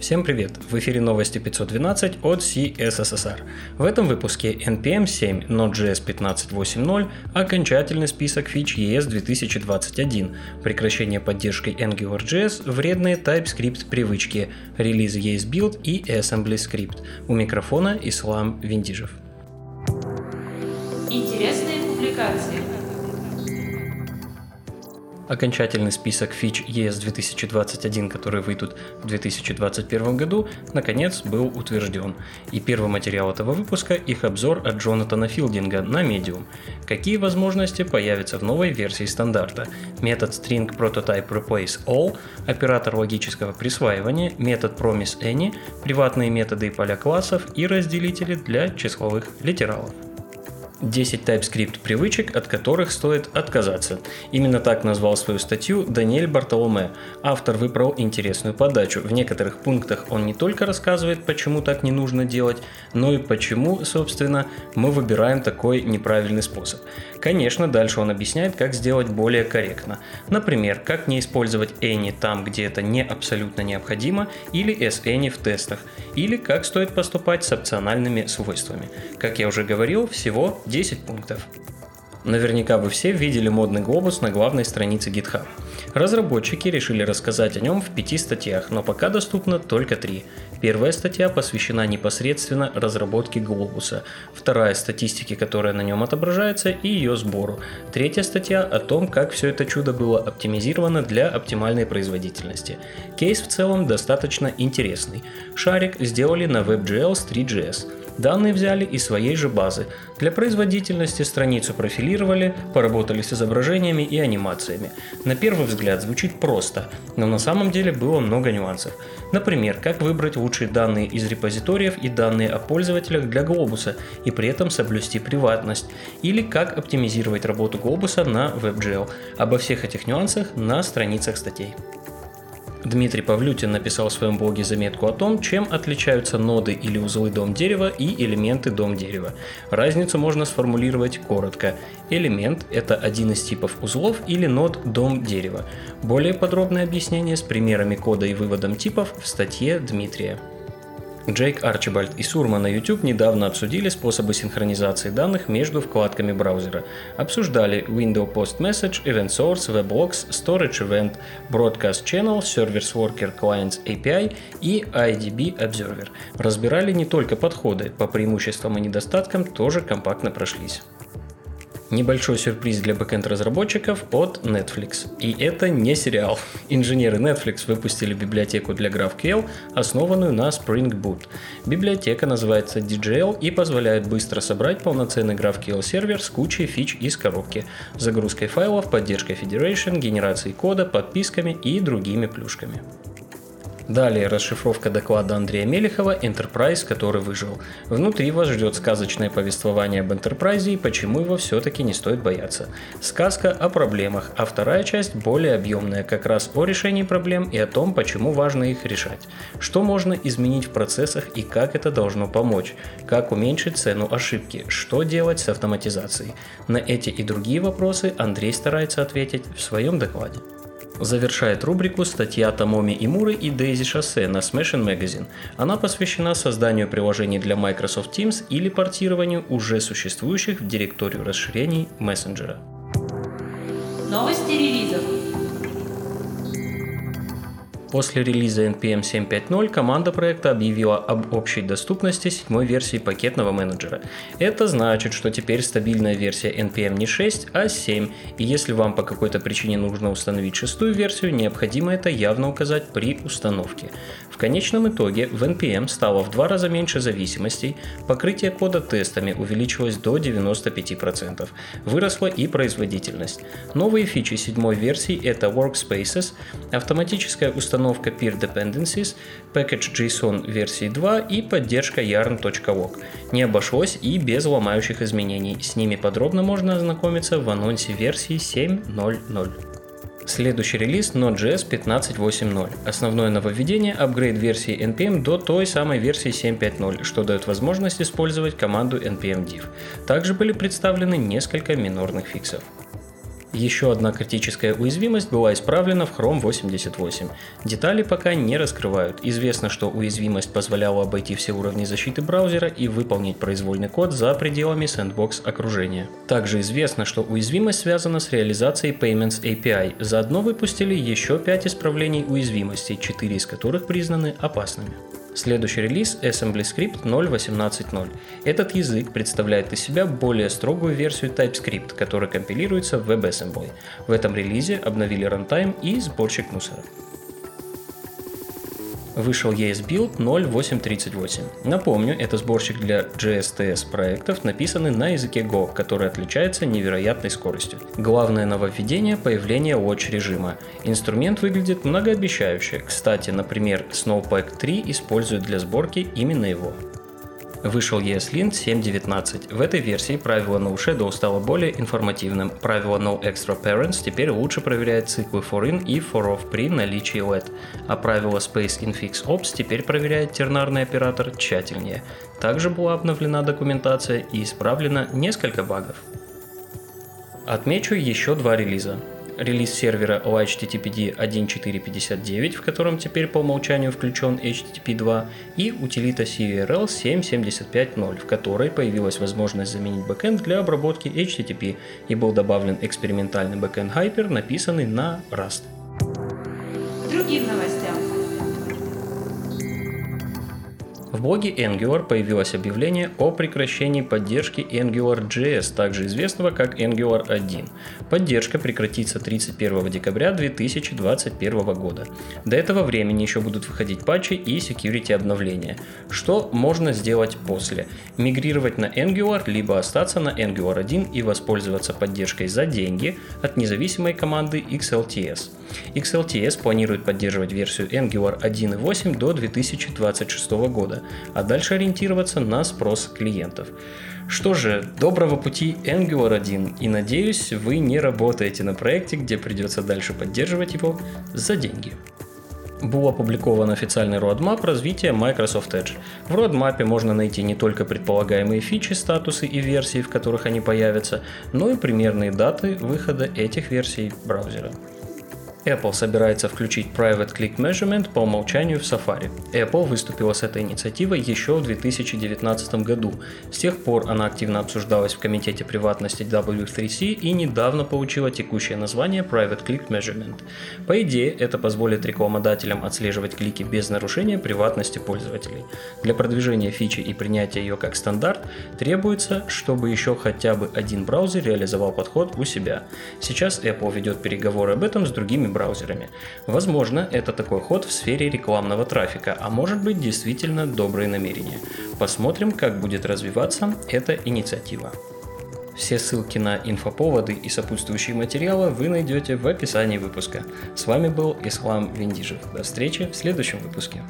Всем привет! В эфире новости 512 от CSSR. В этом выпуске NPM 7 Node.js 15.8.0, окончательный список фич ES 2021, прекращение поддержки AngularJS, вредные TypeScript привычки, релиз ES и Assembly Script. У микрофона Ислам Виндижев. Интересные публикации. Окончательный список фич ES 2021, которые выйдут в 2021 году, наконец был утвержден. И первый материал этого выпуска – их обзор от Джонатана Филдинга на Medium. Какие возможности появятся в новой версии стандарта? Метод String Prototype Replace All, оператор логического присваивания, метод Promise Any, приватные методы и поля классов и разделители для числовых литералов. 10 TypeScript привычек, от которых стоит отказаться. Именно так назвал свою статью Даниэль Бартоломе. Автор выбрал интересную подачу. В некоторых пунктах он не только рассказывает, почему так не нужно делать, но и почему, собственно, мы выбираем такой неправильный способ. Конечно, дальше он объясняет, как сделать более корректно. Например, как не использовать any там, где это не абсолютно необходимо, или any в тестах, или как стоит поступать с опциональными свойствами. Как я уже говорил, всего 10 пунктов. Наверняка вы все видели модный глобус на главной странице GitHub. Разработчики решили рассказать о нем в пяти статьях, но пока доступно только три. Первая статья посвящена непосредственно разработке глобуса, вторая – статистике, которая на нем отображается, и ее сбору. Третья статья о том, как все это чудо было оптимизировано для оптимальной производительности. Кейс в целом достаточно интересный. Шарик сделали на WebGL с 3GS. Данные взяли из своей же базы. Для производительности страницу профилировали, поработали с изображениями и анимациями. На первый взгляд звучит просто, но на самом деле было много нюансов. Например, как выбрать лучшие данные из репозиториев и данные о пользователях для Глобуса и при этом соблюсти приватность. Или как оптимизировать работу Глобуса на WebGL. Обо всех этих нюансах на страницах статей. Дмитрий Павлютин написал в своем блоге заметку о том, чем отличаются ноды или узлы дом дерева и элементы дом дерева. Разницу можно сформулировать коротко. Элемент – это один из типов узлов или нод дом дерева. Более подробное объяснение с примерами кода и выводом типов в статье Дмитрия. Джейк Арчибальд и Сурма на YouTube недавно обсудили способы синхронизации данных между вкладками браузера. Обсуждали Window Post Message, Event Source, WebLogs, Storage Event, Broadcast Channel, Service Worker Clients API и IDB Observer. Разбирали не только подходы, по преимуществам и недостаткам тоже компактно прошлись. Небольшой сюрприз для бэкэнд-разработчиков от Netflix. И это не сериал. Инженеры Netflix выпустили библиотеку для GraphQL, основанную на Spring Boot. Библиотека называется DJL и позволяет быстро собрать полноценный GraphQL сервер с кучей фич из коробки, загрузкой файлов, поддержкой Federation, генерацией кода, подписками и другими плюшками. Далее расшифровка доклада Андрея Мелехова «Enterprise, который выжил». Внутри вас ждет сказочное повествование об Enterprise и почему его все-таки не стоит бояться. Сказка о проблемах, а вторая часть более объемная, как раз о решении проблем и о том, почему важно их решать. Что можно изменить в процессах и как это должно помочь. Как уменьшить цену ошибки. Что делать с автоматизацией. На эти и другие вопросы Андрей старается ответить в своем докладе. Завершает рубрику статья Томоми Имуры и Дейзи Шоссе на Smashing Magazine. Она посвящена созданию приложений для Microsoft Teams или портированию уже существующих в директорию расширений мессенджера. Новости релизов. После релиза NPM 7.5.0 команда проекта объявила об общей доступности седьмой версии пакетного менеджера. Это значит, что теперь стабильная версия NPM не 6, а 7, и если вам по какой-то причине нужно установить шестую версию, необходимо это явно указать при установке конечном итоге в NPM стало в два раза меньше зависимостей, покрытие кода тестами увеличилось до 95%, выросла и производительность. Новые фичи седьмой версии это Workspaces, автоматическая установка Peer Dependencies, Package JSON версии 2 и поддержка yarn.log. Не обошлось и без ломающих изменений, с ними подробно можно ознакомиться в анонсе версии 7.0.0. Следующий релиз Node.js 15.8.0. Основное нововведение – апгрейд версии NPM до той самой версии 7.5.0, что дает возможность использовать команду npm div. Также были представлены несколько минорных фиксов. Еще одна критическая уязвимость была исправлена в Chrome 88. Детали пока не раскрывают. Известно, что уязвимость позволяла обойти все уровни защиты браузера и выполнить произвольный код за пределами сэндбокс окружения. Также известно, что уязвимость связана с реализацией Payments API. Заодно выпустили еще 5 исправлений уязвимостей, 4 из которых признаны опасными. Следующий релиз AssemblyScript 0.18.0. Этот язык представляет из себя более строгую версию TypeScript, которая компилируется в WebAssembly. В этом релизе обновили рантайм и сборщик мусора вышел ES-Build 0838. Напомню, это сборщик для GSTS проектов, написанный на языке Go, который отличается невероятной скоростью. Главное нововведение – появление watch режима. Инструмент выглядит многообещающе. Кстати, например, Snowpack 3 использует для сборки именно его. Вышел ESLint 7.19. В этой версии правило No Shadow стало более информативным. Правило No Extra Parents теперь лучше проверяет циклы for in и for off при наличии LED, а правило space-infix-ops теперь проверяет тернарный оператор тщательнее. Также была обновлена документация и исправлено несколько багов. Отмечу еще два релиза релиз сервера lighttpd 1.4.59, в котором теперь по умолчанию включен HTTP 2, и утилита curl 7.75.0, в которой появилась возможность заменить бэкэнд для обработки HTTP и был добавлен экспериментальный бэкэнд Hyper, написанный на Rust. Другим новостям. В блоге Angular появилось объявление о прекращении поддержки AngularJS, также известного как Angular 1. Поддержка прекратится 31 декабря 2021 года. До этого времени еще будут выходить патчи и security обновления. Что можно сделать после? Мигрировать на Angular, либо остаться на Angular 1 и воспользоваться поддержкой за деньги от независимой команды XLTS. XLTS планирует поддерживать версию Angular 1.8 до 2026 года, а дальше ориентироваться на спрос клиентов. Что же, доброго пути Angular 1 и надеюсь вы не работаете на проекте, где придется дальше поддерживать его за деньги был опубликован официальный roadmap развития Microsoft Edge. В roadmap можно найти не только предполагаемые фичи, статусы и версии, в которых они появятся, но и примерные даты выхода этих версий браузера. Apple собирается включить Private Click Measurement по умолчанию в Safari. Apple выступила с этой инициативой еще в 2019 году. С тех пор она активно обсуждалась в Комитете приватности W3C и недавно получила текущее название Private Click Measurement. По идее, это позволит рекламодателям отслеживать клики без нарушения приватности пользователей. Для продвижения фичи и принятия ее как стандарт требуется, чтобы еще хотя бы один браузер реализовал подход у себя. Сейчас Apple ведет переговоры об этом с другими браузерами. Возможно, это такой ход в сфере рекламного трафика, а может быть действительно добрые намерения. Посмотрим, как будет развиваться эта инициатива. Все ссылки на инфоповоды и сопутствующие материалы вы найдете в описании выпуска. С вами был Ислам Виндижев. До встречи в следующем выпуске.